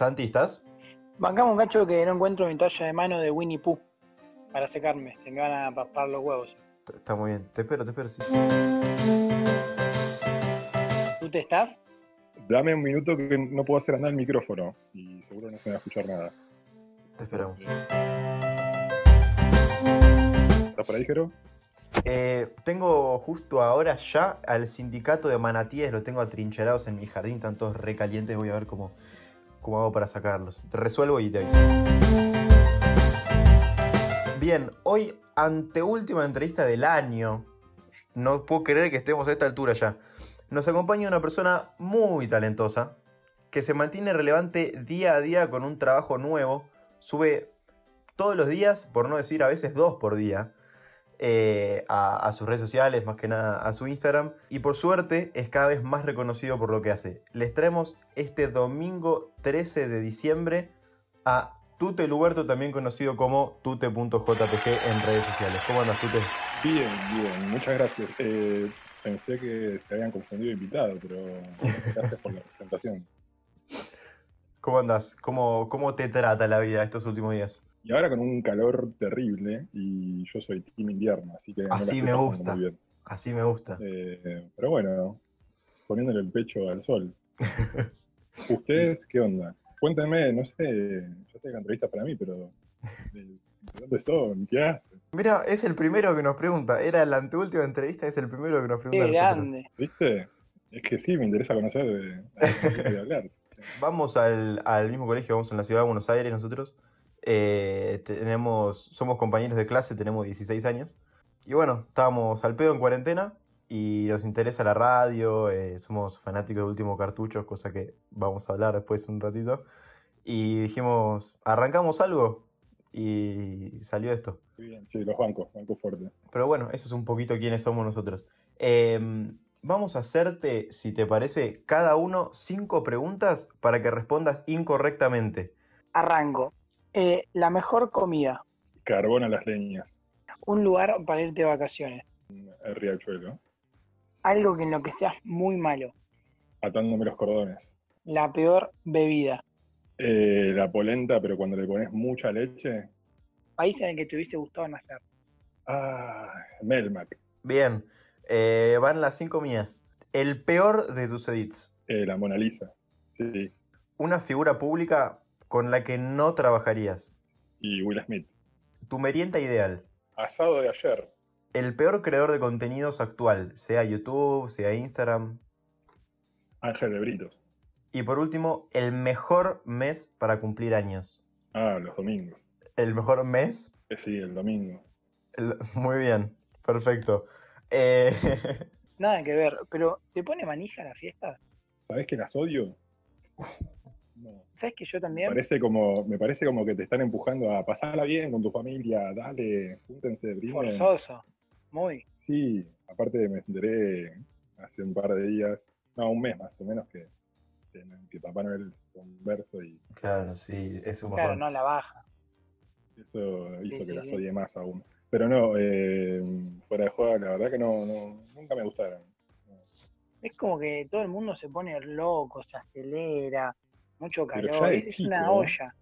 Santi, ¿estás? Bancamos un cacho que no encuentro mi toalla de mano de Winnie Pooh para secarme. Se me van a papar los huevos. Está muy bien. Te espero, te espero, sí. ¿Tú te estás? Dame un minuto que no puedo hacer andar el micrófono y seguro no se me va a escuchar nada. Te esperamos. ¿Estás por ahí, Jero? Eh, tengo justo ahora ya al sindicato de manatíes, los tengo atrincherados en mi jardín, están todos recalientes, voy a ver cómo, cómo hago para sacarlos. Te resuelvo y te aviso. Bien, hoy anteúltima entrevista del año. No puedo creer que estemos a esta altura ya. Nos acompaña una persona muy talentosa, que se mantiene relevante día a día con un trabajo nuevo. Sube todos los días, por no decir a veces dos por día eh, a, a sus redes sociales, más que nada a su Instagram. Y por suerte es cada vez más reconocido por lo que hace. Les traemos este domingo 13 de diciembre a Tute Luberto, también conocido como tute.jpg en redes sociales. ¿Cómo andas, Tute? Bien, bien, muchas gracias. Eh, pensé que se habían confundido invitado, pero gracias por la presentación. ¿Cómo andas? ¿Cómo, ¿Cómo te trata la vida estos últimos días? Y ahora con un calor terrible y yo soy team invierno, así que Así me gusta. muy bien. Así me gusta. Eh, pero bueno, poniéndole el pecho al sol. ¿Ustedes qué onda? Cuéntenme, no sé, yo sé que la entrevista es para mí, pero ¿de, de dónde son? ¿Qué hacen? Mira, es el primero que nos pregunta. Era la anteúltima entrevista, es el primero que nos pregunta. Qué grande. ¿Viste? Es que sí, me interesa conocer de, de, de hablar. Vamos al, al mismo colegio, vamos en la ciudad de Buenos Aires nosotros. Eh, tenemos, somos compañeros de clase, tenemos 16 años. Y bueno, estábamos al pedo en cuarentena y nos interesa la radio, eh, somos fanáticos de Último Cartucho, cosa que vamos a hablar después un ratito. Y dijimos, ¿arrancamos algo? Y salió esto. Muy bien, sí, los bancos, bancos fuertes. Pero bueno, eso es un poquito quiénes somos nosotros. Em, vamos a hacerte, si te parece, cada uno cinco preguntas para que respondas incorrectamente. Arranco. Eh, la mejor comida. Carbón a las leñas, Un lugar para irte de vacaciones. el riachuelo, Algo que en lo que seas muy malo. atándome los cordones. La peor bebida. Eh, la polenta, pero cuando le pones mucha leche, País en el que te hubiese gustado nacer. ah, Melmac, Bien, eh, van las cinco mías. El peor de tus edits. eh, la Mona Lisa, sí, Una figura pública con la que no trabajarías. y Will Smith. Tu merienda ideal. Asado de ayer, El peor creador de contenidos actual, sea YouTube, sea Instagram. Ángel de Britos. Y por último, el mejor mes para cumplir años. Ah, los domingos. El mejor mes Eh, sí, el domingo. El- Muy bien, perfecto. Eh, Nada que ver. Pero, ¿te pone manija la fiesta? ¿Sabés que las odio? No. ¿Sabes que yo Me también? parece, como, me parece como que te están empujando a pasarla bien con tu familia, dale, júntense, brinden. Forzoso. Muy. Sí, aparte me enteré hace un par de días, no, un mes más o menos, que, que, que Papá Noel fue un verso y claro, sí, es un Claro, no la baja. eso hizo Sí, que sí, las sí. odie más aún. Pero no, eh, fuera de juego, la verdad que no, no, nunca me gustaron. Es como que todo el mundo se pone loco, se acelera, mucho Pero ya calor. de Es chico, una ¿no? olla.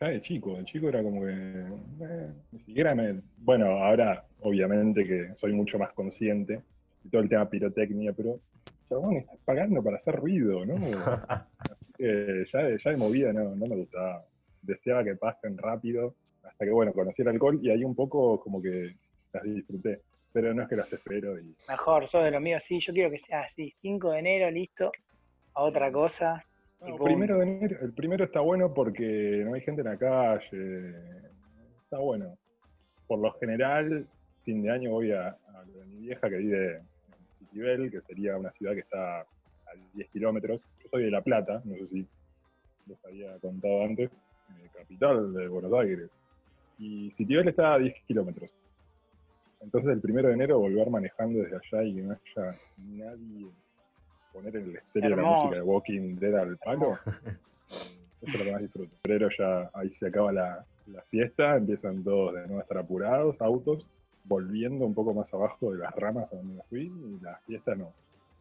Ya de chico, de chico era como que eh, ni siquiera me. Bueno, ahora obviamente que soy mucho más consciente de todo el tema pirotecnia, pero chabón, estás pagando para hacer ruido, ¿no? Así que ya, de- ya de movida no, no me gustaba. Deseaba que pasen rápido, hasta que bueno, conocí el alcohol y ahí un poco como que las disfruté. Pero no es que las espero y. Mejor, sos de lo mío, sí, yo quiero que sea así. 5 de enero, listo. A otra cosa. No, primero de enero, el primero está bueno porque no hay gente en la calle. Está bueno. Por lo general, fin de año voy a, a mi vieja que vive en Citibel, que sería una ciudad que está a 10 kilómetros. Yo soy de La Plata, no sé si les había contado antes, eh, capital de Buenos Aires. Y Citibel está a 10 kilómetros. Entonces el primero de enero volver manejando desde allá y que no haya nadie poner el estéreo de la música de Walking Dead al palo, eso es lo que más disfruto. Pero ya ahí se acaba la, la fiesta, empiezan todos de nuevo a estar apurados, autos, volviendo un poco más abajo de las ramas a donde me fui, y la fiesta no,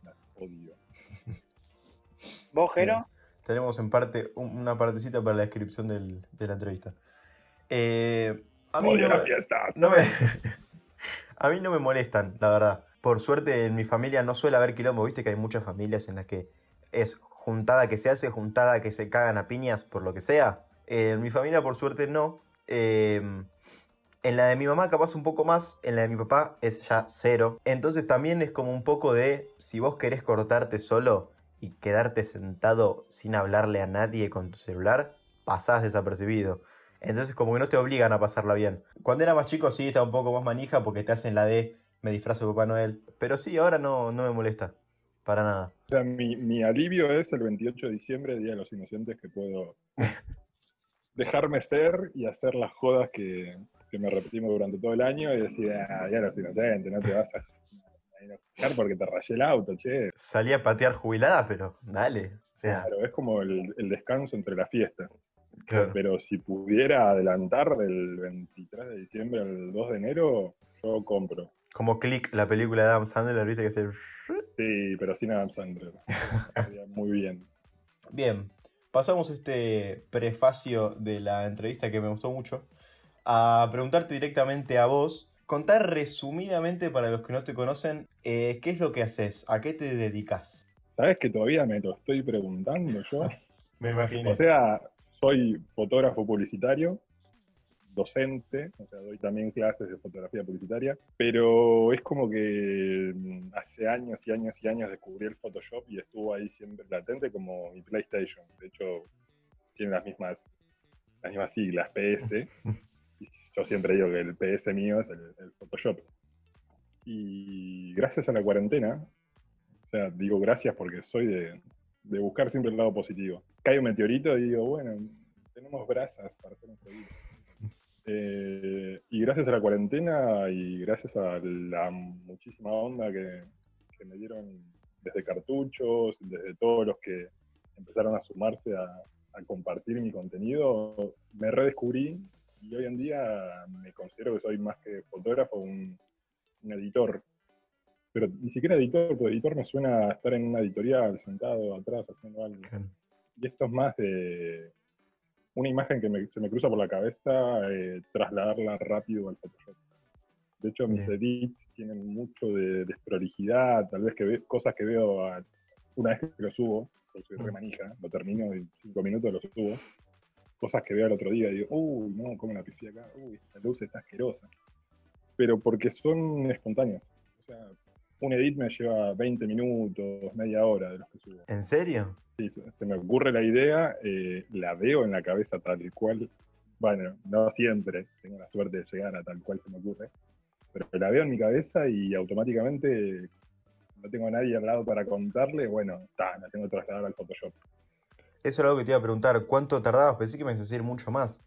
las odio. ¿Vos, Jero? tenemos en parte un- una partecita para la descripción del- de la entrevista. Eh, a, mí Odio no la me, fiesta. no me- a mí no me molestan, la verdad. Por suerte en mi familia no suele haber quilombo, viste que hay muchas familias en las que es juntada que se hace, juntada que se cagan a piñas por lo que sea. En mi familia por suerte no. Eh, en la de mi mamá capaz un poco más, en la de mi papá es ya cero. Entonces también es como un poco de, si vos querés cortarte solo y quedarte sentado sin hablarle a nadie con tu celular, pasás desapercibido. Entonces como que no te obligan a pasarla bien. Cuando era más chico sí estaba un poco más manija porque te hacen la de me disfrazo de Papá Noel. Pero sí, ahora no, no me molesta. Para nada. O sea, mi, mi alivio es el 28 de diciembre, Día de los Inocentes, que puedo dejarme ser y hacer las jodas que, que me repetimos durante todo el año y decir, ah, Día de los Inocentes, no te vas a, a enojar porque te rayé el auto, che. Salí a patear jubilada, pero dale. O sea, Claro, es como el, el descanso entre las fiestas. claro. Pero si pudiera adelantar del 23 de diciembre al 2 de enero, yo compro. Como Click, la película de Adam Sandler, viste que es el... Sí, pero sin Adam Sandler. Muy bien. Bien, pasamos este prefacio de la entrevista que me gustó mucho a preguntarte directamente a vos. Contar resumidamente para los que no te conocen, eh, ¿qué es lo que haces? ¿A qué te dedicas? ¿Sabes que todavía me lo estoy preguntando yo? Me imagino. O sea, soy fotógrafo publicitario, docente, o sea, doy también clases de fotografía publicitaria, pero es como que mm, hace años y años y años descubrí el Photoshop y estuvo ahí siempre latente como mi PlayStation. De hecho, tiene las mismas, las mismas siglas, PS. Y yo siempre digo que el PS mío es el, el Photoshop. Y gracias a la cuarentena, o sea, digo gracias porque soy de, de buscar siempre el lado positivo. Cae un meteorito y digo, bueno, tenemos brasas para hacer un jueguito. Eh, y gracias a la cuarentena y gracias a la muchísima onda que, que me dieron desde cartuchos, desde todos los que empezaron a sumarse a, a compartir mi contenido, me redescubrí y hoy en día me considero que soy más que fotógrafo, un, un editor. Pero ni siquiera editor, porque editor me suena a estar en una editorial, sentado atrás haciendo algo. Y esto es más de una imagen que me- se me cruza por la cabeza, eh, trasladarla rápido al Photoshop. De hecho, mis Bien. edits tienen mucho de desprolijidad, tal vez que ve- cosas que veo a- una vez que lo subo, porque soy re Mm. manija, lo termino en cinco minutos, lo subo. Cosas que veo al otro día y digo, uy, no, cómo la pifié acá, uy, esta luz está asquerosa. Pero porque son espontáneas. O sea, un edit me lleva 20 minutos, media hora de los que subo. ¿En serio? Sí, se- me ocurre la idea, eh, la veo en la cabeza tal cual. Bueno, no siempre tengo la suerte de llegar a tal cual se me ocurre, pero la veo en mi cabeza y automáticamente no tengo a nadie al lado para contarle. Bueno, está, la tengo que trasladar al Photoshop. Eso era algo que te iba a preguntar. ¿Cuánto tardabas? Pensé que me ibas a decir mucho más.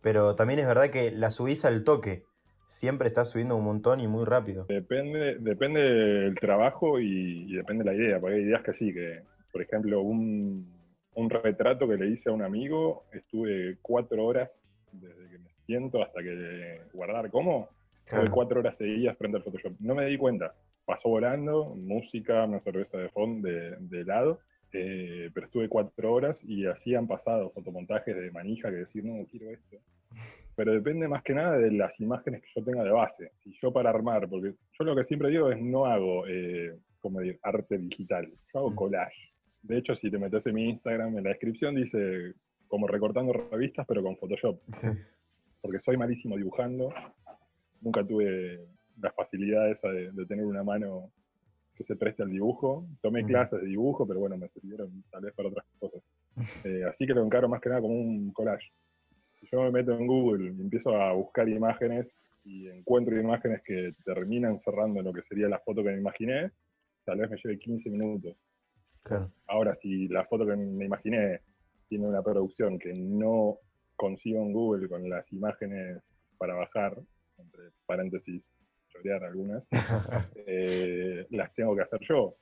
Pero también es verdad que la subís al toque. Siempre estás subiendo un montón y muy rápido. Depende, depende del trabajo y, y depende de la idea, porque hay ideas que sí, que, por ejemplo, un, un retrato que le hice a un amigo, estuve cuatro horas desde que me siento hasta que guardar cómo, Estuve Claro. cuatro horas seguidas frente al Photoshop. No me di cuenta. Pasó volando, música, una cerveza de fondo de, de helado, eh, pero estuve cuatro horas y así han pasado fotomontajes de manija que decir, no, quiero esto. Pero depende más que nada de las imágenes que yo tenga de base. Si yo para armar, porque yo lo que siempre digo es no hago, eh, como decir, arte digital, yo hago Mm. collage. De hecho, si te metes en mi Instagram, en la descripción dice como recortando revistas, pero con Photoshop Sí. porque soy malísimo dibujando. Nunca tuve la facilidad esa de, de tener una mano que se preste al dibujo. Tomé Mm. clases de dibujo, pero bueno, me sirvieron tal vez para otras cosas. Eh, así que lo encaro más que nada como un collage. Yo me meto en Google y empiezo a buscar imágenes y encuentro imágenes que terminan cerrando en lo que sería la foto que me imaginé, tal vez me lleve 15 minutos. Claro. Ahora, si la foto que me imaginé tiene una producción que no consigo en Google con las imágenes para bajar, entre paréntesis, chorear algunas, eh, las tengo que hacer yo.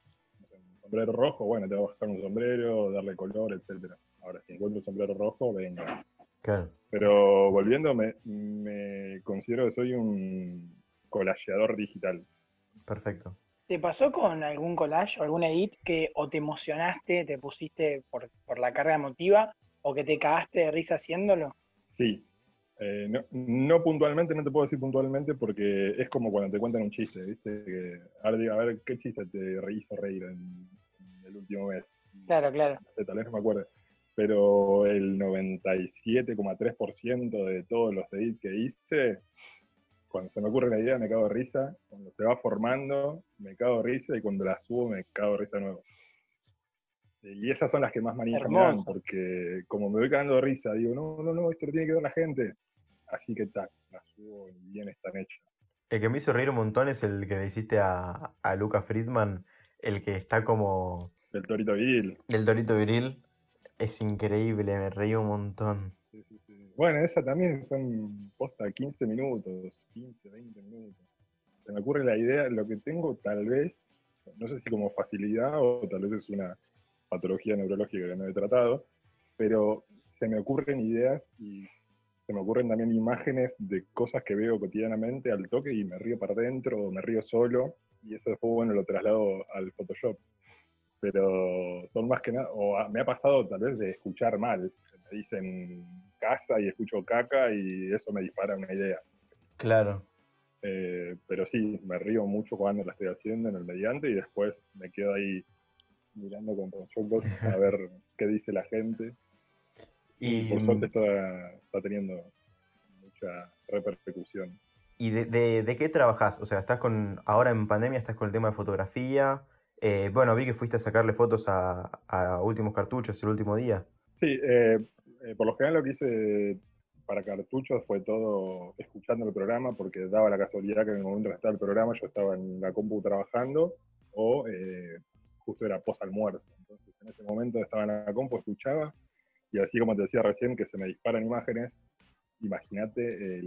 Un sombrero rojo, bueno, tengo que buscar un sombrero, darle color, etcétera. Ahora, si encuentro un sombrero rojo, venga. Claro. Pero volviendo, me, me considero que soy un collageador digital. Perfecto. ¿Te pasó con algún collage o algún edit que o te emocionaste, te pusiste por, por la carga emotiva o que te cagaste de risa haciéndolo? Sí. Eh, no, no puntualmente, no te puedo decir puntualmente porque es como cuando te cuentan un chiste, ¿viste? Que ahora digo, a ver, ¿qué chiste te hizo reír en, en el último mes? Claro, claro. No sé, tal vez no me acuerdo. Pero el 97,3% de todos los edits que hice, cuando se me ocurre la idea me cago de risa, cuando se va formando me cago de risa y cuando la subo me cago de risa de nuevo. Y esas son las que más manija me dan, porque como me voy cagando de risa, digo, no, no, no, esto lo tiene que ver la gente. Así que tac, las subo y bien están hechas. El que me hizo reír un montón es el que le hiciste a, a Luca Friedman, el que está como El Torito Bill. el Dorito Viril. Es increíble, me reí un montón. Sí, sí, sí. Bueno, esa también son posta 15 minutos, 15, 20 minutos. Se me ocurre la idea, lo que tengo tal vez, no sé si como facilidad o tal vez es una patología neurológica que no he tratado, pero se me ocurren ideas y se me ocurren también imágenes de cosas que veo cotidianamente al toque y me río para adentro o me río solo y eso después, bueno, lo traslado al Photoshop. Pero son más que nada, o a- me ha pasado tal vez de escuchar mal. Me dicen casa y escucho caca y eso me dispara una idea. Claro. Eh, pero sí, me río mucho cuando la estoy haciendo en el mediante y después me quedo ahí mirando con chocos a ver qué dice la gente. Y por suerte está, está teniendo mucha repercusión. ¿y de, de- de qué trabajas? O sea, estás con. Ahora en pandemia estás con el tema de fotografía. Eh, bueno, vi que fuiste a sacarle fotos a, a últimos cartuchos el último día. Sí, eh, eh, por lo general lo que hice para cartuchos fue todo escuchando el programa, porque daba la casualidad que en el momento que estaba el programa yo estaba en la compu trabajando o eh, justo era post almuerzo. Entonces en ese momento estaba en la compu, escuchaba y así como te decía recién que se me disparan imágenes, imagínate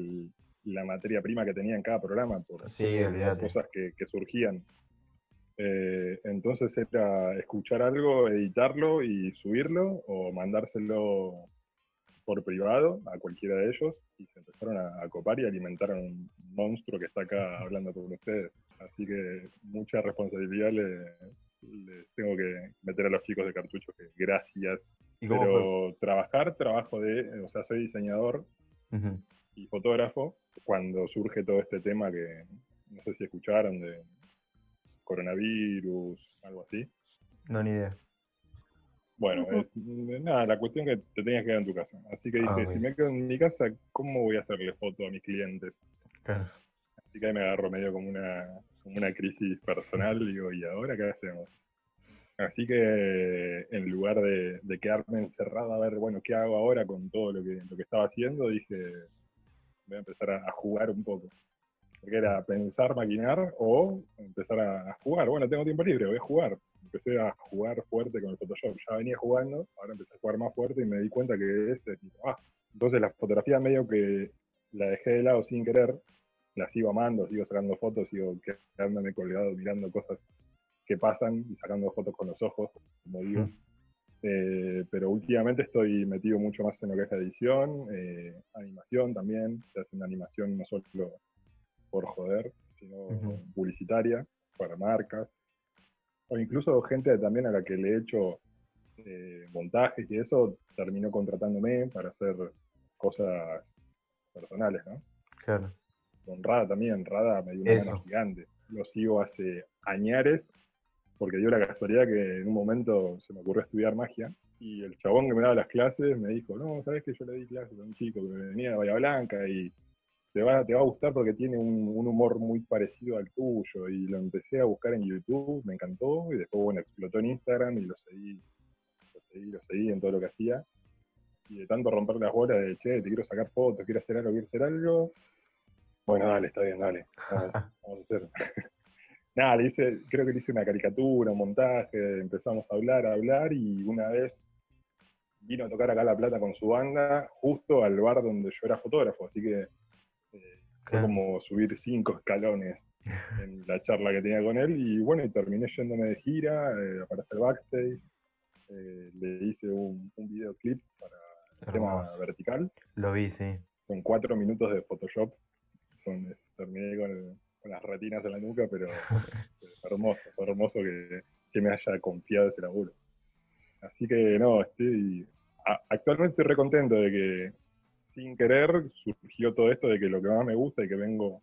la materia prima que tenía en cada programa por Sí, cosas que, que surgían. Eh, entonces era escuchar algo, editarlo y subirlo o mandárselo por privado a cualquiera de ellos y se empezaron a, a copar y alimentaron un monstruo que está acá hablando con ustedes. Así que mucha responsabilidad le, les tengo que meter a los chicos de cartuchos que gracias. ¿Y cómo fue? Pero trabajar, trabajo de, o sea, soy diseñador y fotógrafo cuando surge todo este tema que no sé si escucharon de coronavirus, algo así. No, ni idea. Bueno, es, nada, la cuestión que te tenías que quedar en tu casa. Así que dije, Ah, ok. si me quedo en mi casa, ¿cómo voy a hacerle foto a mis clientes? Claro. Así que ahí me agarro medio como una, como una crisis personal, digo, ¿y ahora qué hacemos? Así que en lugar de, quedarme encerrado a ver, bueno, ¿qué hago ahora con todo lo que, estaba haciendo? Dije, voy a empezar a, jugar un poco. Porque era pensar, maquinar o empezar a, jugar. Bueno, tengo tiempo libre, voy a jugar. Empecé a jugar fuerte con el Photoshop. Ya venía jugando, ahora empecé a jugar más fuerte y me di cuenta que este es mi trabajo. Entonces la fotografía medio que la dejé de lado sin querer, la sigo amando, sigo sacando fotos, sigo quedándome colgado mirando cosas que pasan y sacando fotos con los ojos, como digo. Mm. Eh, pero últimamente estoy metido mucho más en lo que es la edición, eh, animación también, se hace una animación no solo por joder, sino publicitaria, para marcas, o incluso gente también a la que le he hecho eh, montajes y eso, terminó contratándome para hacer cosas personales, ¿no? Claro. Con Rada también, Rada me dio una mano gigante. Lo sigo hace añares, porque dio la casualidad que en un momento se me ocurrió estudiar magia, y el chabón que me daba las clases me dijo, no, sabes que yo le di clases a un chico que venía de Bahía Blanca y te va, te va a gustar porque tiene un, un humor muy parecido al tuyo, y lo empecé a buscar en YouTube, me encantó, y después, bueno, explotó en Instagram y lo seguí, lo seguí, lo seguí en todo lo que hacía, y de tanto romper las bolas de, che, te quiero sacar fotos, quiero hacer algo, quiero hacer algo, bueno, dale, está bien, dale. Vamos, vamos a hacer. Nada, le hice, creo que le hice una caricatura, un montaje, empezamos a hablar, a hablar, y una vez vino a tocar acá La Plata con su banda, justo al bar donde yo era fotógrafo, así que eh, fue como subir cinco escalones en la charla que tenía con él, y bueno, y terminé yéndome de gira eh, para hacer backstage, eh, le hice un, un videoclip para el tema vertical, Lo vi, sí. con cuatro minutos de Photoshop, con- terminé con el, con las retinas en la nuca, pero hermoso, hermoso que, que, me haya confiado ese laburo. Así que no, estoy, actualmente estoy recontento de que sin querer surgió todo esto de que lo que más me gusta y que vengo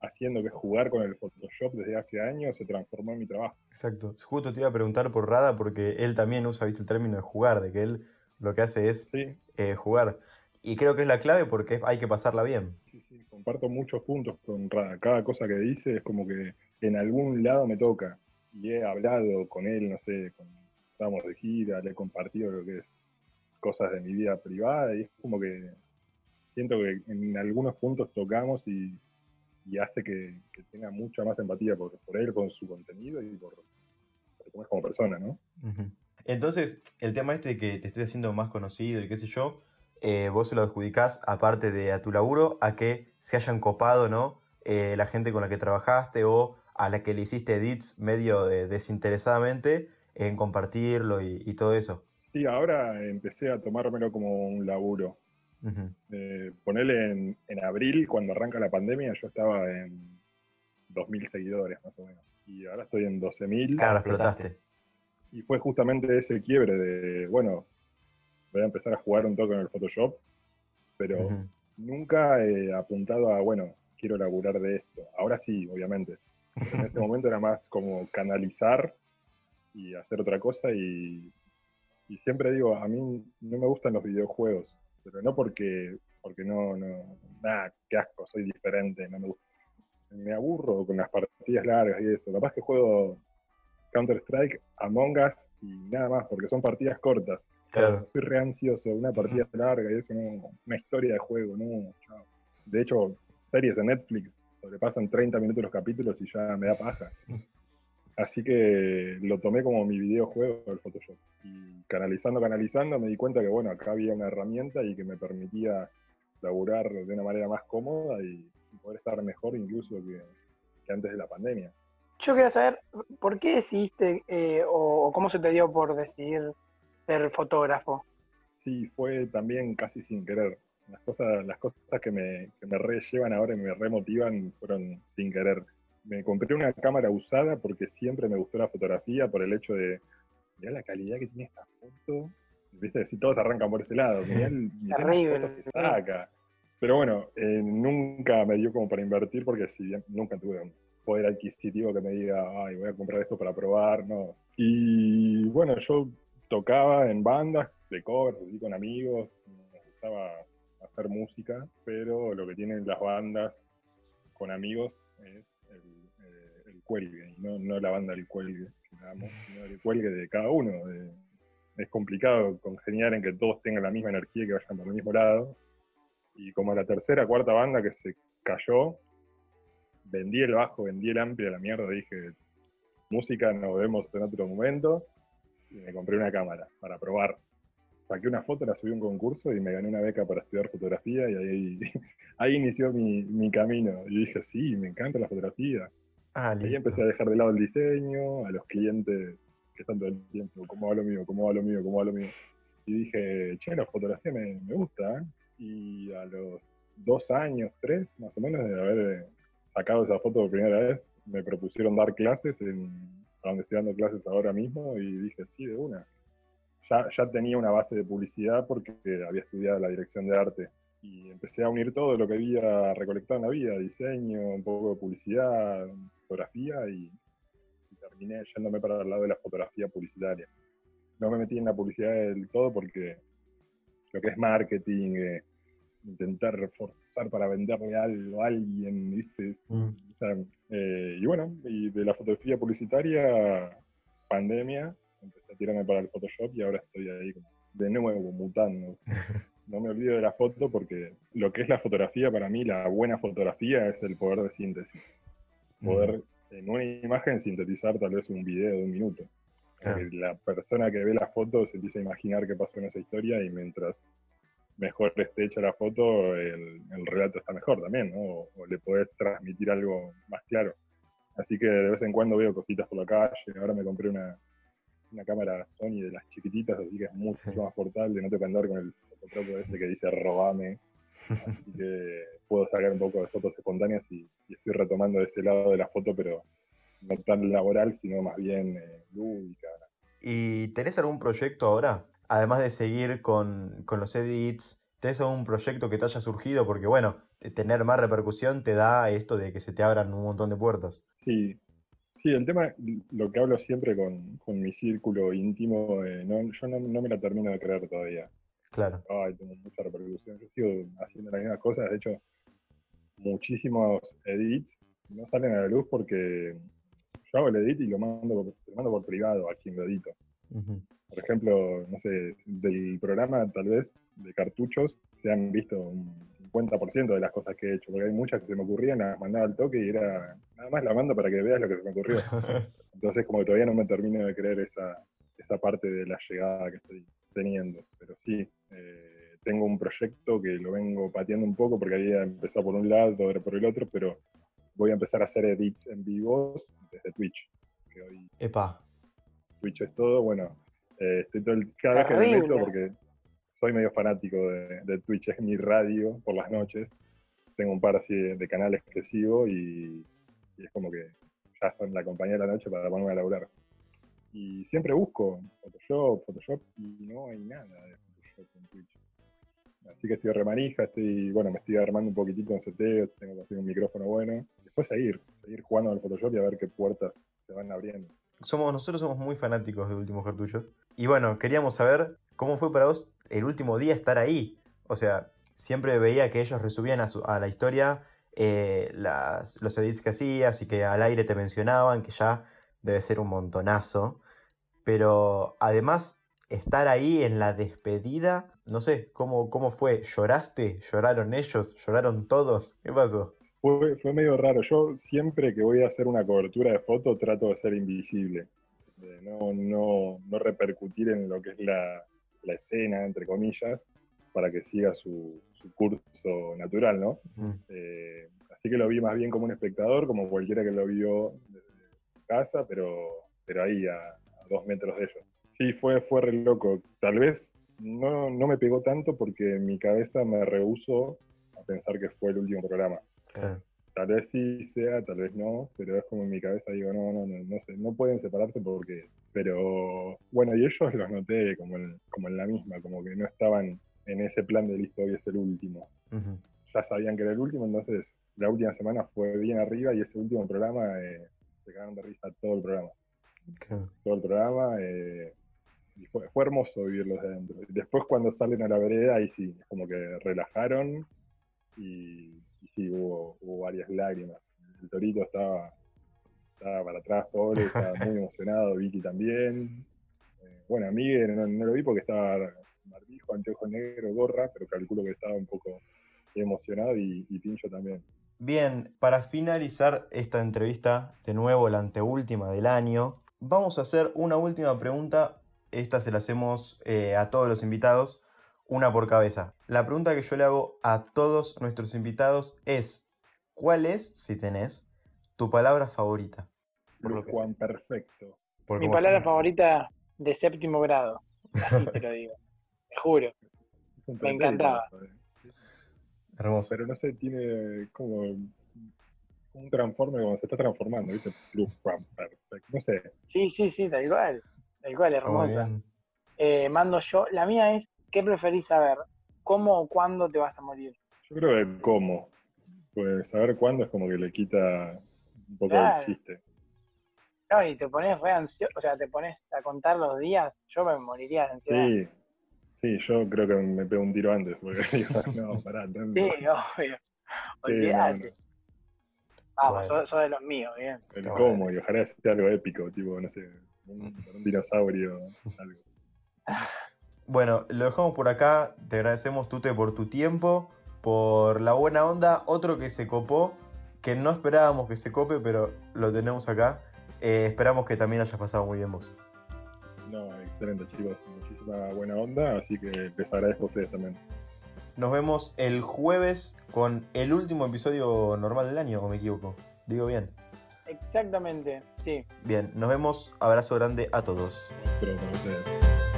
haciendo, que es jugar con el Photoshop desde hace años, se transformó en mi trabajo. Exacto. Justo te iba a preguntar por Rada porque él también usa ¿viste, el término de jugar, de que él lo que hace es eh, jugar. Y creo que es la clave porque hay que pasarla bien. Sí, sí, comparto muchos puntos con Rada. Cada cosa que dice es como que en algún lado me toca. Y he hablado con él, no sé, con, estamos de gira, le he compartido lo que es cosas de mi vida privada y es como que siento que en algunos puntos tocamos y, hace que, tenga mucha más empatía por, por, él, con su contenido y por, cómo es como persona, ¿no? Entonces, el tema este que te estés haciendo más conocido y qué sé yo, eh, vos se lo adjudicás, aparte de a tu laburo, a que se hayan copado, ¿no? Eh, la gente con la que trabajaste o a la que le hiciste edits medio desinteresadamente en compartirlo y, todo eso. Sí, ahora empecé a tomármelo como un laburo. Eh, ponele en, en, abril, cuando arranca la pandemia, yo estaba en 2.000 seguidores más o menos. Y ahora estoy en 12.000. Claro, explotaste. Y fue justamente ese quiebre de, bueno, voy a empezar a jugar un toque en el Photoshop, pero nunca he apuntado a, bueno, quiero laburar de esto. Ahora sí, obviamente. en ese momento era más como canalizar y hacer otra cosa y, y, siempre digo, a mí no me gustan los videojuegos, pero no porque, porque no, no, nada, qué asco, soy diferente, no me gusta. Me aburro con las partidas largas y eso. Capaz que juego Counter-Strike, Among Us y nada más, porque son partidas cortas. Claro. Soy re ansioso, una partida larga y eso, no, una historia de juego, no, De hecho, series de Netflix sobrepasan 30 minutos los capítulos y ya me da paja. Así que lo tomé como mi videojuego del Photoshop. Y canalizando, canalizando, me di cuenta que bueno, acá había una herramienta y que me permitía laburar de una manera más cómoda y, poder estar mejor incluso que antes de la pandemia. Yo quería saber, ¿por qué decidiste eh, o, cómo se te dio por decidir ser fotógrafo? Sí, fue también casi sin querer. Las cosas, las cosas que me, que me re llevan ahora y me remotivan fueron sin querer. Me compré una cámara usada porque siempre me gustó la fotografía por el hecho de, mirá la calidad que tiene esta foto. Viste, si todos arrancan por ese lado, mirá el, Terrible. que saca. Pero bueno, eh, nunca me dio como para invertir porque si nunca tuve poder adquisitivo que me diga, ay, voy a comprar esto para probar, no. Y bueno, yo tocaba en bandas de covers, así con amigos, me gustaba hacer música, pero lo que tienen las bandas con amigos es el, eh, el cuelgue, no, no, la banda del cuelgue, sino el cuelgue de cada uno. es complicado congeniar en que todos tengan la misma energía y que vayan por el mismo lado. Y como la tercera, cuarta banda que se cayó, vendí el bajo, vendí el amplio a la mierda, dije, música nos vemos en otro momento, y me compré una cámara para probar. Saqué una foto, la subí a un concurso y me gané una beca para estudiar fotografía y ahí, ahí inició mi, camino. Y dije, sí, me encanta la fotografía. Ah, ahí empecé a dejar de lado el diseño, a los clientes que están todo el tiempo, ¿cómo va lo mío? ¿Cómo va lo mío? ¿Cómo va lo mío? Y dije, che, la fotografía me, me gusta. ¿eh?". Y a los dos años, tres, más o menos, de haber sacado esa foto por primera vez, me propusieron dar clases, en, donde estoy dando clases ahora mismo, y dije, sí, de una. Ya, ya tenía una base de publicidad porque había estudiado la dirección de arte y empecé a unir todo lo que había recolectado en la vida, diseño, un poco de publicidad, fotografía y, terminé yéndome para el lado de la fotografía publicitaria. No me metí en la publicidad del todo porque lo que es marketing, eh, intentar reforzar para venderle algo a alguien, ¿viste? Mm. Eh, y bueno, y de la fotografía publicitaria, pandemia, empecé a tirarme para el Photoshop y ahora estoy ahí de nuevo mutando. No me olvido de la foto porque lo que es la fotografía, para mí, la buena fotografía es el poder de síntesis. Poder en una imagen sintetizar tal vez un video de un minuto. La persona que ve la foto se empieza a imaginar qué pasó en esa historia y mientras mejor esté hecha la foto, el, relato está mejor también, ¿no? O, le podés transmitir algo más claro. Así que de vez en cuando veo cositas por la calle. Ahora me compré una, una cámara Sony de las chiquititas, así que es mucho más portable. No te que andar con el fotógrafo ese que dice robame. Así que puedo sacar un poco de fotos espontáneas y, y estoy retomando ese lado de la foto, pero no tan laboral, sino más bien eh, lúdica. ¿Y tenés algún proyecto ahora? Además de seguir con, con los edits, ¿tenés algún proyecto que te haya surgido? Porque bueno, te- tener más repercusión te da esto de que se te abran un montón de puertas. Sí, sí, el tema, lo que hablo siempre con, con mi círculo íntimo, eh, no, yo no, no me la termino de creer todavía. Claro. Ay, tengo mucha repercusión. Yo sigo haciendo las mismas cosas, de hecho, muchísimos edits no salen a la luz porque yo hago el edit y lo mando, por- lo mando por privado a quien lo edito. Por ejemplo, no sé, del programa tal vez de cartuchos se han visto un 50% de las cosas que he hecho, porque hay muchas que se me ocurrían, las mandaba al toque y era nada más la mando para que veas lo que se me ocurrió. Entonces como que todavía no me termino de creer esa, esa parte de la llegada que estoy teniendo. Pero sí, eh, tengo un proyecto que lo vengo pateando un poco porque había empezado por un lado, ahora por el otro, pero voy a empezar a hacer edits en vivos desde Twitch. Que hoy Epa. Twitch es todo, bueno, eh, estoy todo el- cada vez que me meto, porque soy medio fanático de, de Twitch, es mi radio por las noches. Tengo un par así de, de canales que sigo y, y es como que ya son la compañía de la noche para ponerme a laburar. Y siempre busco Photoshop, Photoshop, y no hay nada de Photoshop en Twitch. Así que estoy remanija, estoy, bueno, me estoy armando un poquitito en seteo, tengo que hacer un micrófono bueno. Después seguir, seguir jugando al Photoshop y a ver qué puertas se van abriendo. Somos, nosotros somos muy fanáticos de Últimos Cartuchos. Y bueno, queríamos saber cómo fue para vos el último día estar ahí. O sea, siempre veía que ellos resubían a, su- a la historia eh, los edits que hacías y que al aire te mencionaban, que ya debe ser un montonazo. Pero además, estar ahí en la despedida, no sé, ¿cómo, cómo fue? ¿Lloraste? ¿Lloraron ellos? ¿Lloraron todos? ¿Qué pasó? Fue, fue medio raro. Yo siempre que voy a hacer una cobertura de foto trato de ser invisible, de no, no, no repercutir en lo que es la, la escena, entre comillas, para que siga su, su curso natural, ¿no? Eh, así que lo vi más bien como un espectador, como cualquiera que lo vio desde casa, pero, pero ahí a, a dos metros de ellos. Sí, fue, fue re loco. Tal vez no, no me pegó tanto porque mi cabeza me rehuso a pensar que fue el último programa. Claro. Tal vez sí sea, tal vez no, pero es como en mi cabeza digo, no, no, no, no sé, no pueden separarse porque... Pero bueno, y ellos los noté como en, como en la misma, como que no estaban en ese plan de listo, hoy es el último ya sabían que era el último, entonces la última semana fue bien arriba y ese último programa eh, se cagaron de risa todo el programa. Todo el programa eh, y fue, fue hermoso vivirlos de adentro. Después cuando salen a la vereda, ahí sí, como que relajaron y sí, hubo, hubo varias lágrimas. El Torito estaba, estaba para atrás, pobre, estaba muy emocionado, Vicky también. Eh, bueno, a Miguel no, no lo vi porque estaba barbijo, anteojo negro, gorra, pero calculo que estaba un poco emocionado y, y Pincho también. Bien, para finalizar esta entrevista, de nuevo la anteúltima del año, vamos a hacer una última pregunta. Esta se la hacemos eh, a todos los invitados, una por cabeza. La pregunta que yo le hago a todos nuestros invitados es, ¿cuál es, si tenés, tu palabra favorita? Por lo Juan perfecto. Por Mi palabra favorita de séptimo grado. Así te lo digo. Te juro. Me encantaba. joder. Hermoso. Pero no sé, tiene como un transforme como se está transformando, ¿viste? Perfecto. No sé, Sí, sí, sí, tal cual. Tal cual, hermosa. Eh, mando yo. La mía es, ¿qué preferís saber? ¿Cómo o cuándo te vas a morir? yo creo que cómo. Pues saber cuándo es como que le quita un poco Claro. el chiste. No, y te pones re ansioso, o sea, te pones a contar los días, yo me moriría de ansiedad. Sí, sí, yo creo que me pego un tiro antes, porque digo, no, pará, tanto. Sí, obvio. Sí, Olvídate. no, no. Vamos, Bueno. sos, sos de los míos, bien. El cómo, bueno. y ojalá sea algo épico, tipo, no sé, un, un dinosaurio, algo. Bueno, lo dejamos por acá. Te agradecemos, Tute, por tu tiempo, por la buena onda. Otro que se copó, que no esperábamos que se cope, pero lo tenemos acá. Eh, esperamos que también hayas pasado muy bien vos. No, excelente chicos, muchísima buena onda, así que les agradezco a ustedes también. Nos vemos el jueves con el último episodio normal del año, o me equivoco. Digo bien. Exactamente, sí. Bien, nos vemos. Abrazo grande a todos. Pero para ustedes.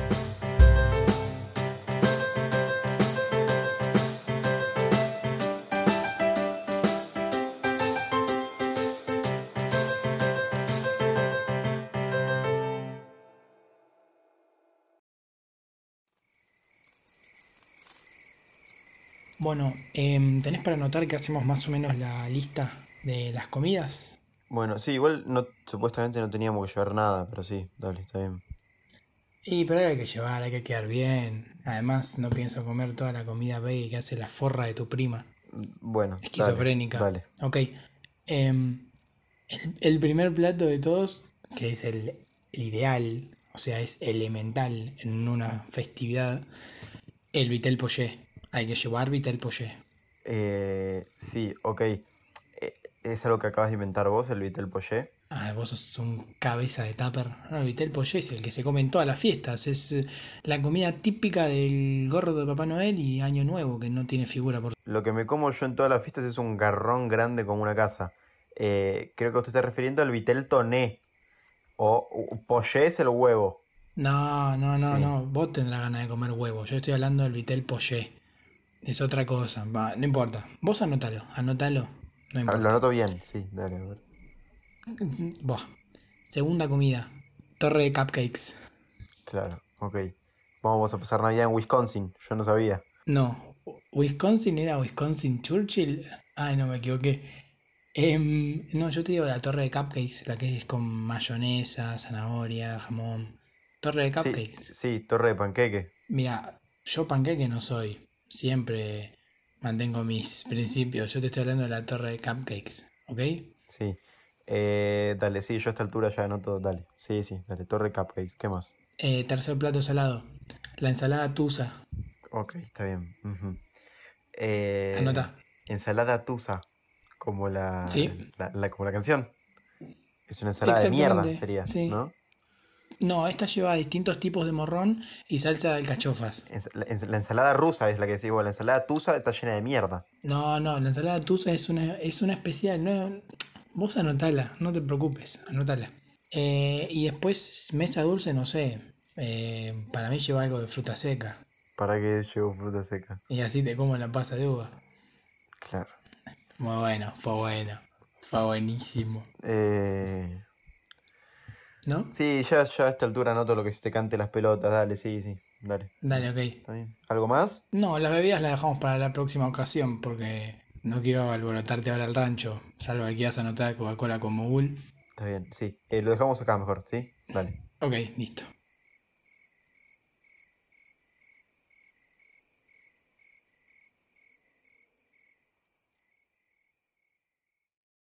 Bueno, em, ¿tenés para anotar que hacemos más o menos la lista de las comidas? Bueno, sí, igual no, supuestamente no teníamos que llevar nada, pero sí, dale, está bien. Y pero hay que llevar, hay que quedar bien. Además, no pienso comer toda la comida veggie que hace la forra de tu prima. Bueno, dale, Esquizofrénica. Dale. Ok. em, el, el primer plato de todos, que es el, el ideal, o sea, es elemental en una festividad, el vitel poché. Hay que llevar vitel poché. Eh, sí, ok. Eh, ¿Es algo que acabas de inventar vos, el Vitel Poché? Ah, vos sos un cabeza de tupper. No, el vitel poché es el que se come en todas las fiestas. Es eh, la comida típica del gordo de Papá Noel y Año Nuevo, que no tiene figura por... Lo que me como yo en todas las fiestas es un garrón grande como una casa. Eh, creo que usted está refiriendo al Vitel Toné. O, o Poché es el huevo. No, no, no, Sí. no. Vos tendrás ganas de comer huevo. Yo estoy hablando del vitel poché. Es otra cosa. Va, no importa. Vos anótalo, anótalo. No importa. Lo noto bien, sí, dale, a ver. Buah. Segunda comida. Torre de cupcakes. Claro, ok. Vamos a pasar Navidad en Wisconsin, yo no sabía. No. Wisconsin era Wisconsin Churchill. Ay, no me equivoqué. Em, no, yo te digo la torre de cupcakes, la que es con mayonesa, zanahoria, jamón. Torre de Sí, cupcakes. sí, torre de panqueque. Mira, yo panqueque no soy. Siempre mantengo mis principios. Yo te estoy hablando de la torre de cupcakes, ¿ok? Sí. Eh, dale, sí, yo a esta altura ya anoto, dale. Sí, sí, dale, torre de cupcakes, ¿qué más? Eh, tercer plato salado. La ensalada tusa. Ok, está bien. Eh, Anota. Ensalada tusa, como la, Sí. la- la- como la canción. Es una ensalada de mierda, sería, sí. ¿no? No, esta lleva distintos tipos de morrón y salsa de alcachofas. La ensalada rusa es la que decís vos, la ensalada tusa está llena de mierda. No, no, la ensalada tusa es una, es una especial. No, vos anotala, no te preocupes, anotala. Eh, y después, mesa dulce, no sé. eh, para mí lleva algo de fruta seca. ¿Para qué llevo fruta seca? Y así te como la pasa de uva. Claro. Muy bueno, fue bueno. Fue buenísimo. Eh, ¿No? sí, ya, ya a esta altura anoto lo que se te cante las pelotas, dale, sí, sí, dale. Dale, ok. ¿Está bien? ¿Algo más? No, las bebidas las dejamos para la próxima ocasión porque no quiero alborotarte ahora al rancho. Salvo que quieras anotar Coca-Cola como Bull. Está bien, sí. Eh, lo dejamos acá mejor, ¿sí? Dale. Ok, listo.